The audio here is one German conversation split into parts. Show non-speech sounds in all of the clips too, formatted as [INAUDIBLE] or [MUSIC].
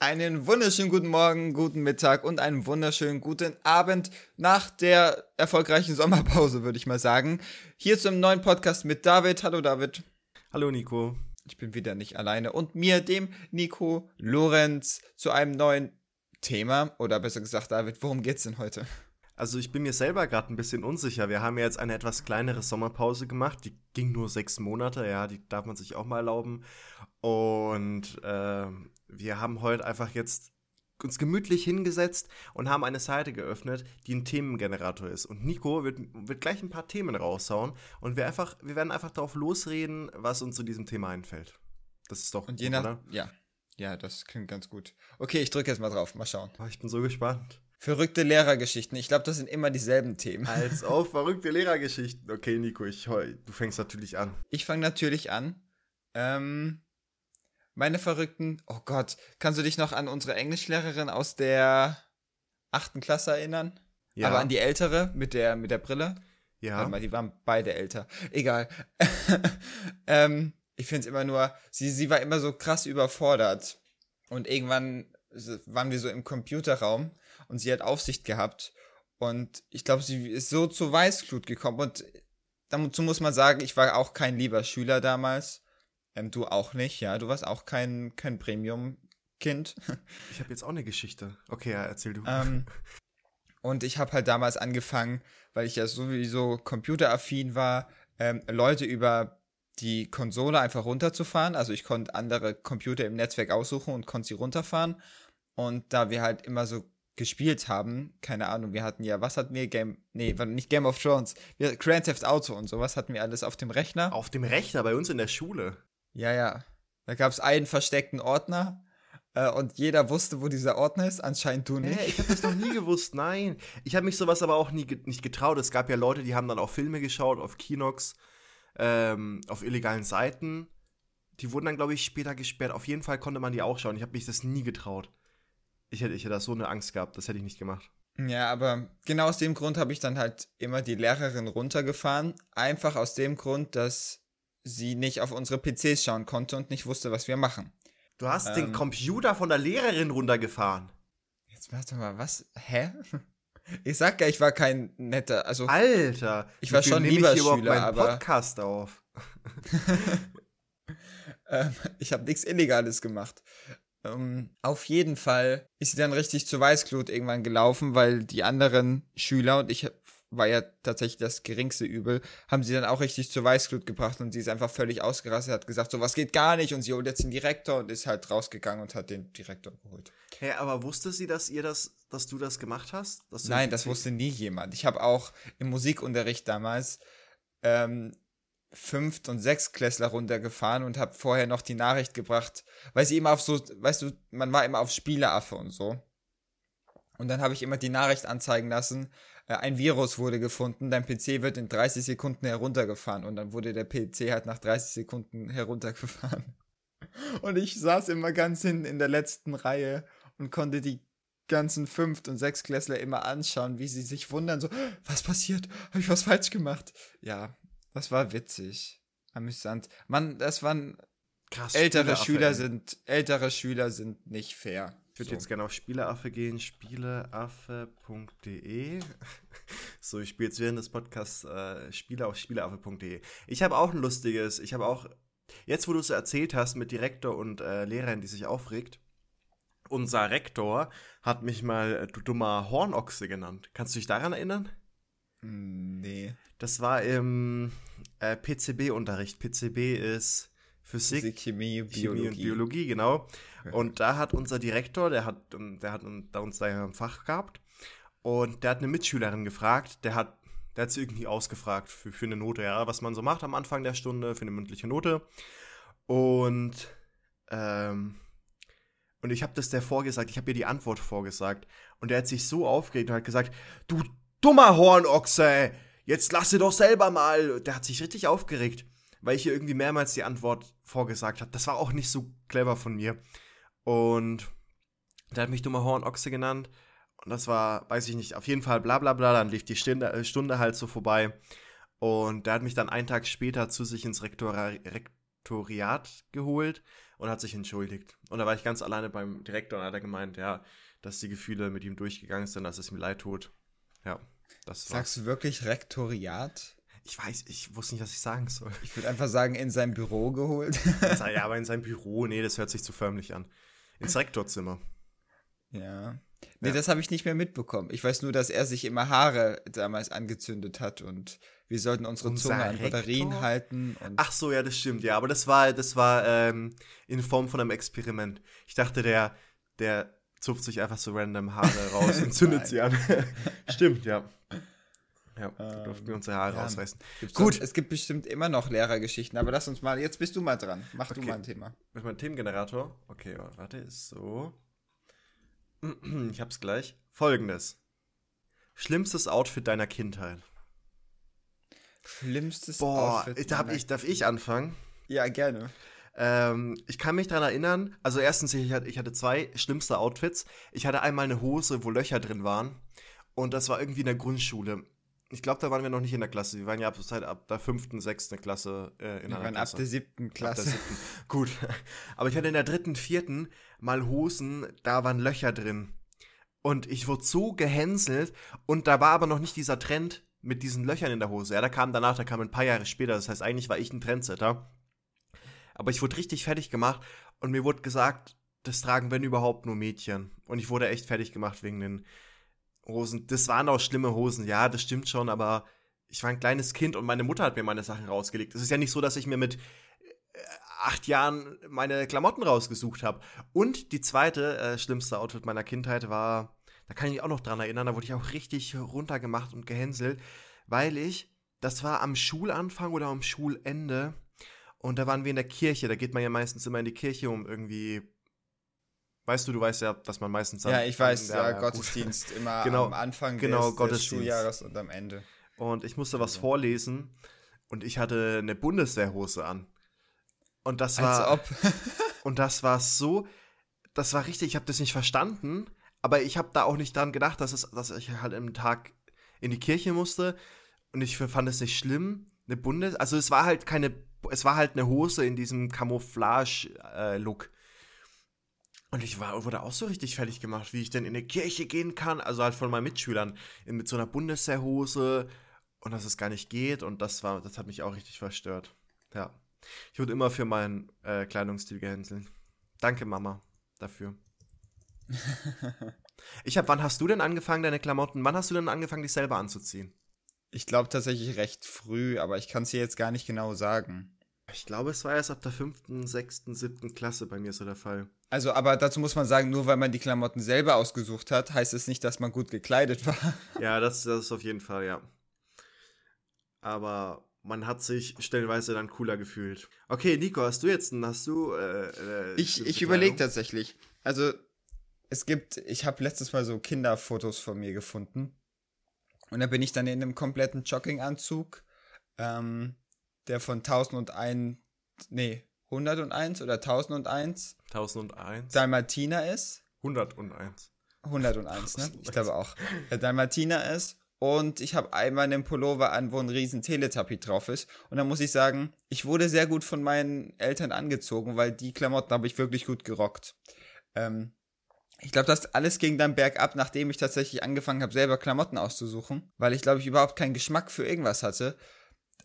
Einen wunderschönen guten Morgen, guten Mittag und einen wunderschönen guten Abend nach der erfolgreichen Sommerpause, würde ich mal sagen. Hier zum neuen Podcast mit David. Hallo David. Hallo Nico. Ich bin wieder nicht alleine. Und mir, dem Nico Lorenz, zu einem neuen Thema. Oder besser gesagt, David, worum geht's denn heute? Also ich bin mir selber gerade ein bisschen unsicher. Wir haben ja jetzt eine etwas kleinere Sommerpause gemacht. Die ging nur sechs Monate, ja, die darf man sich auch mal erlauben. Und äh, wir haben heute einfach jetzt uns gemütlich hingesetzt und haben eine Seite geöffnet, die ein Themengenerator ist. Und Nico wird, wird gleich ein paar Themen raushauen und wir, einfach, wir werden einfach darauf losreden, was uns zu diesem Thema einfällt. Das ist doch und je nach, oder? Ja, ja, das klingt ganz gut. Okay, ich drücke jetzt mal drauf, mal schauen. Oh, ich bin so gespannt. Verrückte Lehrergeschichten. Ich glaube, das sind immer dieselben Themen. Als auf [LAUGHS] verrückte Lehrergeschichten. Okay, Nico, ich, du fängst natürlich an. Ich fange natürlich an. Ähm, meine Verrückten. Oh Gott, kannst du dich noch an unsere Englischlehrerin aus der achten Klasse erinnern? Ja. Aber an die ältere mit der, mit der Brille? Ja. Warte mal, die waren beide älter. Egal. [LAUGHS] ähm, ich finde es immer nur, sie, sie war immer so krass überfordert. Und irgendwann waren wir so im Computerraum und sie hat Aufsicht gehabt. Und ich glaube, sie ist so zur Weißglut gekommen. Und dazu muss man sagen, ich war auch kein lieber Schüler damals. Ähm, du auch nicht, ja. Du warst auch kein, kein Premium-Kind. Ich habe jetzt auch eine Geschichte. Okay, ja, erzähl du. Ähm, und ich habe halt damals angefangen, weil ich ja sowieso computeraffin war, ähm, Leute über die Konsole einfach runterzufahren. Also ich konnte andere Computer im Netzwerk aussuchen und konnte sie runterfahren. Und da wir halt immer so gespielt haben, keine Ahnung, wir hatten ja, was hatten wir? Game, nee, nicht Game of Thrones, wir, Grand Theft Auto und sowas hatten wir alles auf dem Rechner. Auf dem Rechner, bei uns in der Schule. Ja, ja. Da gab es einen versteckten Ordner äh, und jeder wusste, wo dieser Ordner ist. Anscheinend du nicht. Hey, ich habe das noch nie gewusst, nein. Ich habe mich sowas aber auch nie nicht getraut. Es gab ja Leute, die haben dann auch Filme geschaut auf Kinox, ähm, auf illegalen Seiten. Die wurden dann, glaube ich, später gesperrt. Auf jeden Fall konnte man die auch schauen. Ich habe mich das nie getraut. Ich hätte, ich hätte da so eine Angst gehabt. Das hätte ich nicht gemacht. Ja, aber genau aus dem Grund habe ich dann halt immer die Lehrerin runtergefahren. Einfach aus dem Grund, dass sie nicht auf unsere PCs schauen konnte und nicht wusste, was wir machen. Du hast ähm, den Computer von der Lehrerin runtergefahren. Jetzt warte mal, was? Hä? Ich sag ja, ich war kein netter, also Alter, ich war schon lieber ich Schüler, aber Podcast auf. [LAUGHS] ähm, ich habe nichts Illegales gemacht. Ähm, auf jeden Fall ist sie dann richtig zur Weißglut irgendwann gelaufen, weil die anderen Schüler und ich war ja tatsächlich das geringste Übel, haben sie dann auch richtig zur Weißglut gebracht und sie ist einfach völlig ausgerastet, hat gesagt, so was geht gar nicht und sie holt jetzt den Direktor und ist halt rausgegangen und hat den Direktor geholt. Hä, hey, aber wusste sie, dass ihr das, dass du das gemacht hast? Nein, das wusste nie jemand. Ich habe auch im Musikunterricht damals ähm, Fünft- und Sechstklässler runtergefahren und habe vorher noch die Nachricht gebracht, weil sie immer auf so, weißt du, man war immer auf Spieleaffe und so. Und dann habe ich immer die Nachricht anzeigen lassen, äh, ein Virus wurde gefunden, dein PC wird in 30 Sekunden heruntergefahren und dann wurde der PC halt nach 30 Sekunden heruntergefahren. [LAUGHS] Und ich saß immer ganz hinten in der letzten Reihe und konnte die ganzen Fünft- und Sechsklässler immer anschauen, wie sie sich wundern, so, was passiert? Habe ich was falsch gemacht? Ja, das war witzig. Amüsant. Mann, das waren Krass, ältere Schüler sind, ältere Schüler sind nicht fair. Ich würde so. jetzt gerne auf Spieleaffe gehen, spieleaffe.de. [LAUGHS] so, ich spiele jetzt während des Podcasts äh, Spiele auf spieleaffe.de. Ich habe auch ein lustiges, ich habe auch, jetzt wo du es erzählt hast mit Direktor und äh, Lehrerin, die sich aufregt, unser Rektor hat mich mal äh, du dummer Hornochse genannt. Kannst du dich daran erinnern? Nee. Das war im äh, PCB-Unterricht. PCB ist Physik, Physik Chemie, Biologie. Chemie und Biologie, genau. Und da hat unser Direktor, der hat, der hat uns da ja im Fach gehabt, und der hat eine Mitschülerin gefragt, der hat, der hat sie irgendwie ausgefragt für, für eine Note, ja, was man so macht am Anfang der Stunde, für eine mündliche Note. Und, ähm, und ich habe das der vorgesagt, ich habe ihr die Antwort vorgesagt. Und der hat sich so aufgeregt und hat gesagt, du dummer Hornochse, jetzt lass sie doch selber mal. Der hat sich richtig aufgeregt, weil ich ihr irgendwie mehrmals die Antwort vorgesagt habe. Das war auch nicht so clever von mir. Und der hat mich dummer Hornochse genannt. Und das war, weiß ich nicht, auf jeden Fall bla bla bla. Dann lief die Stunde, äh, Stunde halt so vorbei. Und der hat mich dann einen Tag später zu sich ins Rektora Rektoriat geholt und hat sich entschuldigt. Und da war ich ganz alleine beim Direktor und hat er gemeint, ja, dass die Gefühle mit ihm durchgegangen sind, dass es ihm leid tut. Ja, das Sagst du wirklich Rektoriat? Ich weiß, ich wusste nicht, was ich sagen soll. Ich würde einfach sagen, in sein Büro geholt. ja, [LAUGHS] aber in sein Büro, nee, das hört sich zu förmlich an. Ins Rektorzimmer. Ja. Nee, ja. das habe ich nicht mehr mitbekommen. Ich weiß nur, dass er sich immer Haare damals angezündet hat und wir sollten unsere Unser Zunge an Batterien halten. Ach so, ja, das stimmt, ja. Aber das war, das war ähm, in Form von einem Experiment. Ich dachte, der, der zupft sich einfach so random Haare raus [LAUGHS] und zündet sie an. [LAUGHS] stimmt, ja. Ja, ähm, durften wir unsere Haare ja, rausreißen. Gut. Schon, es gibt bestimmt immer noch Lehrergeschichten, aber lass uns mal, jetzt bist du mal dran. Mach okay. du mal ein Thema. Mit meinem Themengenerator? Okay, warte, ist so. [CLEARS THROAT] Ich hab's gleich. Folgendes. Schlimmstes Outfit deiner Kindheit. Schlimmstes Boah, Outfit. Darf ich, darf ich anfangen? Ja, gerne. Ähm, ich kann mich daran erinnern, also erstens, ich hatte, ich hatte zwei schlimmste Outfits. Ich hatte einmal eine Hose, wo Löcher drin waren. Und das war irgendwie in der Grundschule. Ich glaube, da waren wir noch nicht in der Klasse. Wir waren ja ab, seit ab der fünften, sechsten Klasse äh, in wir einer waren Klasse. ab der siebten Klasse. Der siebten. Gut. Aber ich hatte in der dritten, vierten mal Hosen, da waren Löcher drin. Und ich wurde so gehänselt. Und da war aber noch nicht dieser Trend mit diesen Löchern in der Hose. Ja, da kam danach, da kam ein paar Jahre später. Das heißt, eigentlich war ich ein Trendsetter. Aber ich wurde richtig fertig gemacht. Und mir wurde gesagt, das tragen, wenn überhaupt, nur Mädchen. Und ich wurde echt fertig gemacht wegen den Hosen. Das waren auch schlimme Hosen, ja, das stimmt schon, aber ich war ein kleines Kind und meine Mutter hat mir meine Sachen rausgelegt. Es ist ja nicht so, dass ich mir mit äh, acht Jahren meine Klamotten rausgesucht habe. Und die zweite äh, schlimmste Outfit meiner Kindheit war, da kann ich mich auch noch dran erinnern, da wurde ich auch richtig runtergemacht und gehänselt, weil ich, das war am Schulanfang oder am Schulende, und da waren wir in der Kirche, da geht man ja meistens immer in die Kirche, um irgendwie Weißt du, du weißt ja, dass man meistens Ja, ich weiß, ja, Gottesdienst immer [LAUGHS] genau, am Anfang genau, des, des Schuljahres und am Ende. Und ich musste was vorlesen und ich hatte eine Bundeswehrhose an. Und das war Als ob. [LAUGHS] und das war so, das war richtig, ich habe das nicht verstanden, aber ich habe da auch nicht dran gedacht, dass es dass ich halt im Tag in die Kirche musste und ich fand es nicht schlimm, eine Bundes also es war halt keine es war halt eine Hose in diesem Camouflage äh, Look. Und ich war, wurde auch so richtig fertig gemacht, wie ich denn in eine Kirche gehen kann. Also halt von meinen Mitschülern mit so einer Bundeswehrhose und dass es gar nicht geht. Und das war, das hat mich auch richtig verstört. Ja. Ich wurde immer für meinen äh, Kleidungsstil gehänselt. Danke, Mama, dafür. [LAUGHS] ich hab, wann hast du denn angefangen, deine Klamotten, wann hast du denn angefangen, dich selber anzuziehen? Ich glaube tatsächlich recht früh, aber ich kann es dir jetzt gar nicht genau sagen. Ich glaube, es war erst ab der fünften, sechsten, siebten Klasse bei mir so der Fall. Also, aber dazu muss man sagen, nur weil man die Klamotten selber ausgesucht hat, heißt es nicht, dass man gut gekleidet war. [LAUGHS] Ja, das, das ist auf jeden Fall, ja. Aber man hat sich stellenweise dann cooler gefühlt. Okay, Nico, hast du jetzt, hast du? Äh, äh, ich ich überlege tatsächlich. Also es gibt, ich habe letztes Mal so Kinderfotos von mir gefunden und da bin ich dann in einem kompletten Jogginganzug, ähm, der von 1001, nee, 101 oder 1001 1001 Dalmatiner ist. 101. 101, ne? Ich glaube auch. Der Dalmatiner ist. Und ich habe einmal einen Pullover an, wo ein riesen Teletubby drauf ist. Und da muss ich sagen, ich wurde sehr gut von meinen Eltern angezogen, weil die Klamotten habe ich wirklich gut gerockt. Ähm, ich glaube, das alles ging dann bergab, nachdem ich tatsächlich angefangen habe, selber Klamotten auszusuchen, weil ich glaube, ich überhaupt keinen Geschmack für irgendwas hatte.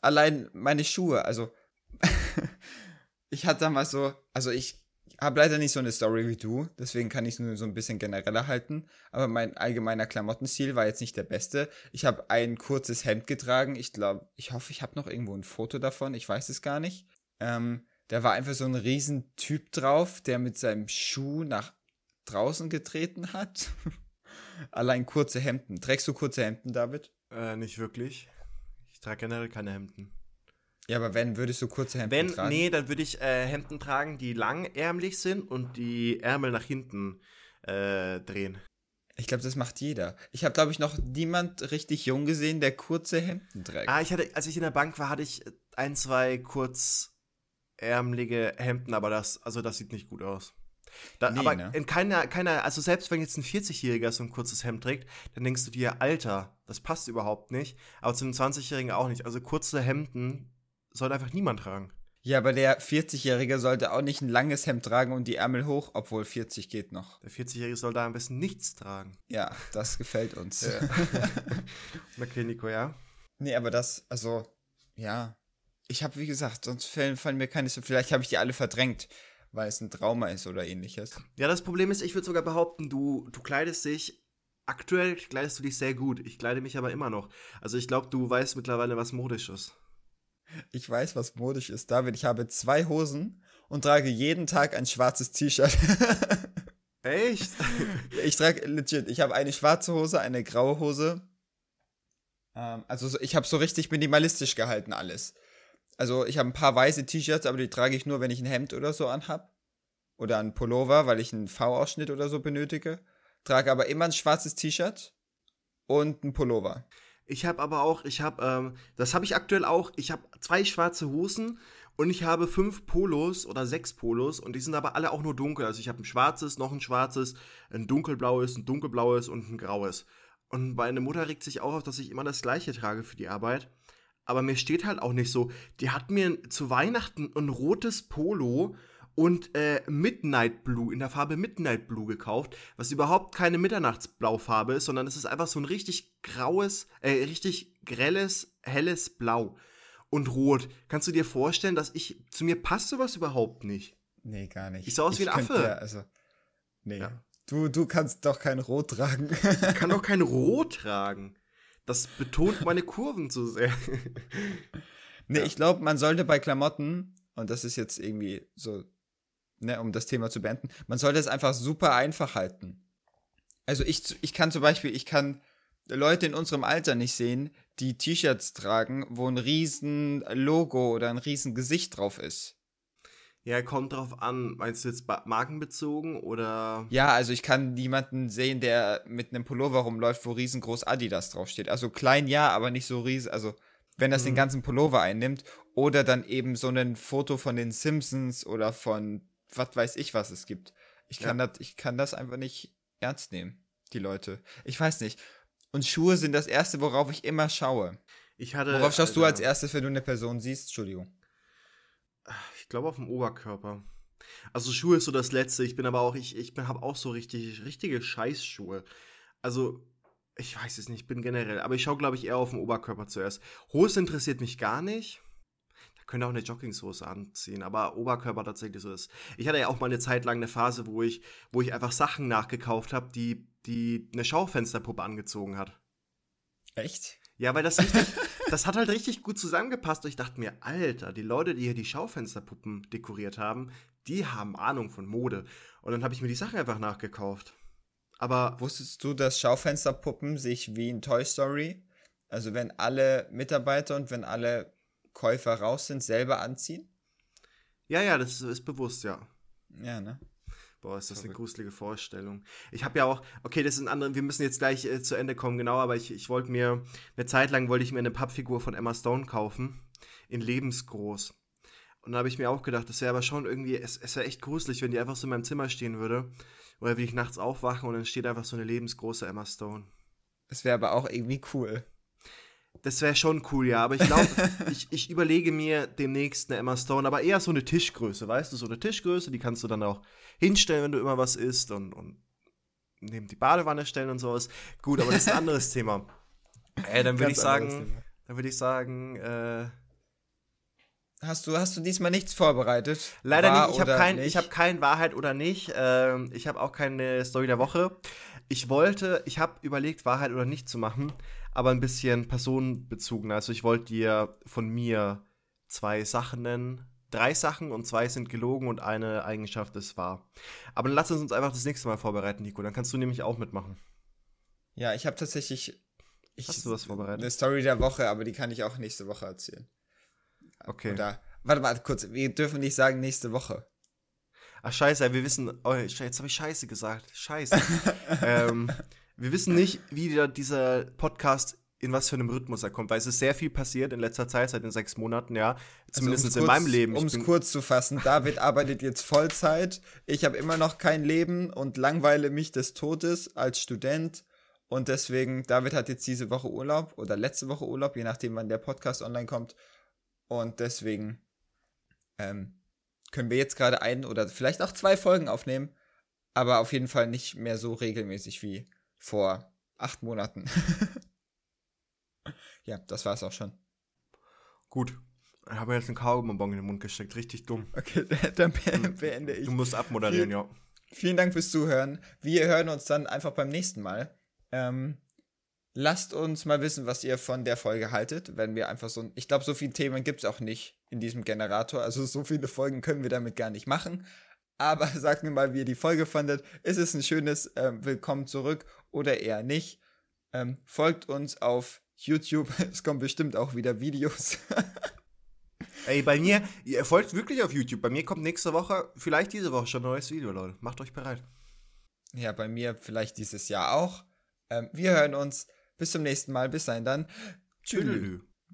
Allein meine Schuhe, also [LAUGHS] ich hatte damals so, also ich habe leider nicht so eine Story wie du, deswegen kann ich es nur so ein bisschen genereller halten. Aber mein allgemeiner Klamottenstil war jetzt nicht der beste. Ich habe ein kurzes Hemd getragen. Ich glaube, ich hoffe, ich habe noch irgendwo ein Foto davon. Ich weiß es gar nicht. Ähm, da war einfach so ein Riesentyp drauf, der mit seinem Schuh nach draußen getreten hat. [LAUGHS] Allein kurze Hemden. Trägst du kurze Hemden, David? Äh, nicht wirklich. Ich trage generell keine Hemden. Ja, aber wenn, würdest du kurze Hemden wenn, tragen? Nee, dann würde ich äh, Hemden tragen, die langärmlich sind und die Ärmel nach hinten äh, drehen. Ich glaube, das macht jeder. Ich habe, glaube ich, noch niemand richtig jung gesehen, der kurze Hemden trägt. Ah, ich hatte, als ich in der Bank war, hatte ich ein, zwei kurzärmelige Hemden, aber das, also das sieht nicht gut aus. Da, nee, aber ne? in keiner, keiner, also selbst wenn jetzt ein 40-Jähriger so ein kurzes Hemd trägt, dann denkst du dir, Alter, das passt überhaupt nicht. Aber zu einem 20-Jährigen auch nicht. Also kurze Hemden soll einfach niemand tragen. Ja, aber der 40-Jährige sollte auch nicht ein langes Hemd tragen und die Ärmel hoch, obwohl 40 geht noch. Der 40-Jährige soll da am besten nichts tragen. Ja, das gefällt uns. Ja. [LAUGHS] okay, Nico, ja? Nee, aber das, also, ja. Ich habe, wie gesagt, sonst fallen, fallen mir keine so. Vielleicht habe ich die alle verdrängt, weil es ein Trauma ist oder ähnliches. Ja, das Problem ist, ich würde sogar behaupten, du, du kleidest dich. Aktuell kleidest du dich sehr gut. Ich kleide mich aber immer noch. Also ich glaube, du weißt mittlerweile, was modisch ist. Ich weiß, was modisch ist, David. Ich habe zwei Hosen und trage jeden Tag ein schwarzes T-Shirt. [LAUGHS] Echt? ich trage legit. Ich habe eine schwarze Hose, eine graue Hose. Ähm, also so, ich habe so richtig minimalistisch gehalten alles. Also ich habe ein paar weiße T-Shirts, aber die trage ich nur, wenn ich ein Hemd oder so anhab. Oder ein Pullover, weil ich einen V-Ausschnitt oder so benötige. Trage aber immer ein schwarzes T-Shirt und ein Pullover. Ich habe aber auch, ich habe, ähm, das habe ich aktuell auch, ich habe zwei schwarze Hosen und ich habe fünf Polos oder sechs Polos und die sind aber alle auch nur dunkel. Also ich habe ein schwarzes, noch ein schwarzes, ein dunkelblaues, ein dunkelblaues und ein graues. Und meine Mutter regt sich auch auf, dass ich immer das gleiche trage für die Arbeit. Aber mir steht halt auch nicht so. Die hat mir zu Weihnachten ein rotes Polo und äh, Midnight Blue in der Farbe Midnight Blue gekauft, was überhaupt keine Mitternachtsblaufarbe ist, sondern es ist einfach so ein richtig graues, äh, richtig grelles, helles Blau und Rot. Kannst du dir vorstellen, dass ich zu mir passt sowas überhaupt nicht? Nee, gar nicht. Ich sah aus wie ein Affe. Ja, also, nee. Ja. Du, du kannst doch kein Rot tragen. ich kann doch kein [LAUGHS] Rot tragen. Das betont meine Kurven zu sehr. [LAUGHS] nee, ja. ich glaube, man sollte bei Klamotten, und das ist jetzt irgendwie so ne, um das Thema zu beenden, man sollte es einfach super einfach halten. Also ich, ich kann zum Beispiel, ich kann Leute in unserem Alter nicht sehen, die T-Shirts tragen, wo ein riesen Logo oder ein riesen Gesicht drauf ist. Ja, kommt drauf an. Meinst du jetzt markenbezogen oder? Ja, also ich kann niemanden sehen, der mit einem Pullover rumläuft, wo riesengroß Adidas draufsteht. Also klein ja, aber nicht so riesig. Also wenn das mhm. den ganzen Pullover einnimmt oder dann eben so ein Foto von den Simpsons oder von was weiß ich, was es gibt. Ich kann, ja. das, ich kann das einfach nicht ernst nehmen, die Leute. Ich weiß nicht. Und Schuhe sind das Erste, worauf ich immer schaue. Ich hatte, worauf schaust Alter, du als erstes, wenn du eine Person siehst? Entschuldigung. Ich glaube auf dem Oberkörper. Also Schuhe ist so das Letzte. Ich bin aber auch, ich, ich habe auch so richtig, richtige Scheißschuhe. Also, ich weiß es nicht, ich bin generell, aber ich schaue, glaube ich, eher auf den Oberkörper zuerst. Hose interessiert mich gar nicht können auch eine Joggingshose anziehen, aber Oberkörper tatsächlich so ist. Ich hatte ja auch mal eine Zeit lang eine Phase, wo ich, wo ich einfach Sachen nachgekauft habe, die, die eine Schaufensterpuppe angezogen hat. Echt? Ja, weil das richtig, das hat halt richtig gut zusammengepasst und ich dachte mir, Alter, die Leute, die hier die Schaufensterpuppen dekoriert haben, die haben Ahnung von Mode. Und dann habe ich mir die Sachen einfach nachgekauft. Aber. Wusstest du, dass Schaufensterpuppen sich wie in Toy Story, also wenn alle Mitarbeiter und wenn alle Käufer raus sind, selber anziehen? Ja, ja, das ist bewusst, ja. Ja, ne? Boah, ist das Verrückt. eine gruselige Vorstellung. Ich habe ja auch, okay, das ist ein anderer, wir müssen jetzt gleich äh, zu Ende kommen, genau, aber ich, ich wollte mir, eine Zeit lang wollte ich mir eine Pappfigur von Emma Stone kaufen, in lebensgroß. Und da habe ich mir auch gedacht, das wäre aber schon irgendwie, es, es wäre echt gruselig, wenn die einfach so in meinem Zimmer stehen würde. Oder will ich nachts aufwachen und dann steht einfach so eine lebensgroße Emma Stone. Es wäre aber auch irgendwie cool. Das wäre schon cool, ja. Aber ich glaube, [LAUGHS] ich, ich überlege mir demnächst eine Emma Stone, aber eher so eine Tischgröße, weißt du? So eine Tischgröße, die kannst du dann auch hinstellen, wenn du immer was isst und, und neben die Badewanne stellen und sowas. Gut, aber das ist ein anderes [LAUGHS] Thema. Äh, dann würde ich sagen, dann würde ich sagen, äh, Hast du, hast du diesmal nichts vorbereitet? Leider nicht. Ich habe kein, nicht? hab kein Wahrheit oder nicht. Ähm, ich habe auch keine Story der Woche. Ich wollte, ich habe überlegt, Wahrheit oder nicht zu machen aber ein bisschen personenbezogen. Also ich wollte dir von mir zwei Sachen nennen. Drei Sachen und zwei sind gelogen und eine Eigenschaft ist wahr. Aber dann lass uns einfach das nächste Mal vorbereiten, Nico. Dann kannst du nämlich auch mitmachen. Ja, ich habe tatsächlich. Ich, Hast du was vorbereitet? Eine Story der Woche, aber die kann ich auch nächste Woche erzählen. Okay. Oder, warte mal kurz, wir dürfen nicht sagen nächste Woche. Ach scheiße, wir wissen, oh, jetzt habe ich scheiße gesagt. Scheiße. [LAUGHS] ähm, wir wissen nicht, wie dieser Podcast in was für einem Rhythmus er kommt, weil es ist sehr viel passiert in letzter Zeit, seit den sechs Monaten, ja. Zumindest also in kurz, meinem Leben. Um es kurz zu fassen, David arbeitet jetzt Vollzeit. Ich habe immer noch kein Leben und langweile mich des Todes als Student. Und deswegen, David hat jetzt diese Woche Urlaub oder letzte Woche Urlaub, je nachdem, wann der Podcast online kommt. Und deswegen ähm, können wir jetzt gerade ein oder vielleicht auch zwei Folgen aufnehmen, aber auf jeden Fall nicht mehr so regelmäßig wie vor acht Monaten. [LAUGHS] ja, das war's auch schon. Gut. Ich habe jetzt einen Kaugummi in den Mund gesteckt. Richtig dumm. Okay, [LAUGHS] dann beende ich. Du musst abmoderieren, Vielen- ja. Vielen Dank fürs Zuhören. Wir hören uns dann einfach beim nächsten Mal. Ähm, lasst uns mal wissen, was ihr von der Folge haltet, wenn wir einfach so, ich glaube, so viele Themen gibt es auch nicht in diesem Generator, also so viele Folgen können wir damit gar nicht machen. Aber [LAUGHS] sagt mir mal, wie ihr die Folge fandet. Ist es ein schönes ähm, Willkommen zurück oder eher nicht? Ähm, folgt uns auf YouTube. [LAUGHS] Es kommen bestimmt auch wieder Videos. [LAUGHS] Ey, bei mir, ihr folgt wirklich auf YouTube. Bei mir kommt nächste Woche, vielleicht diese Woche schon ein neues Video, Leute. Macht euch bereit. ja, bei mir vielleicht dieses Jahr auch. Ähm, wir hören uns. Bis zum nächsten Mal. Bis dahin dann. Tschüss. Tschüss.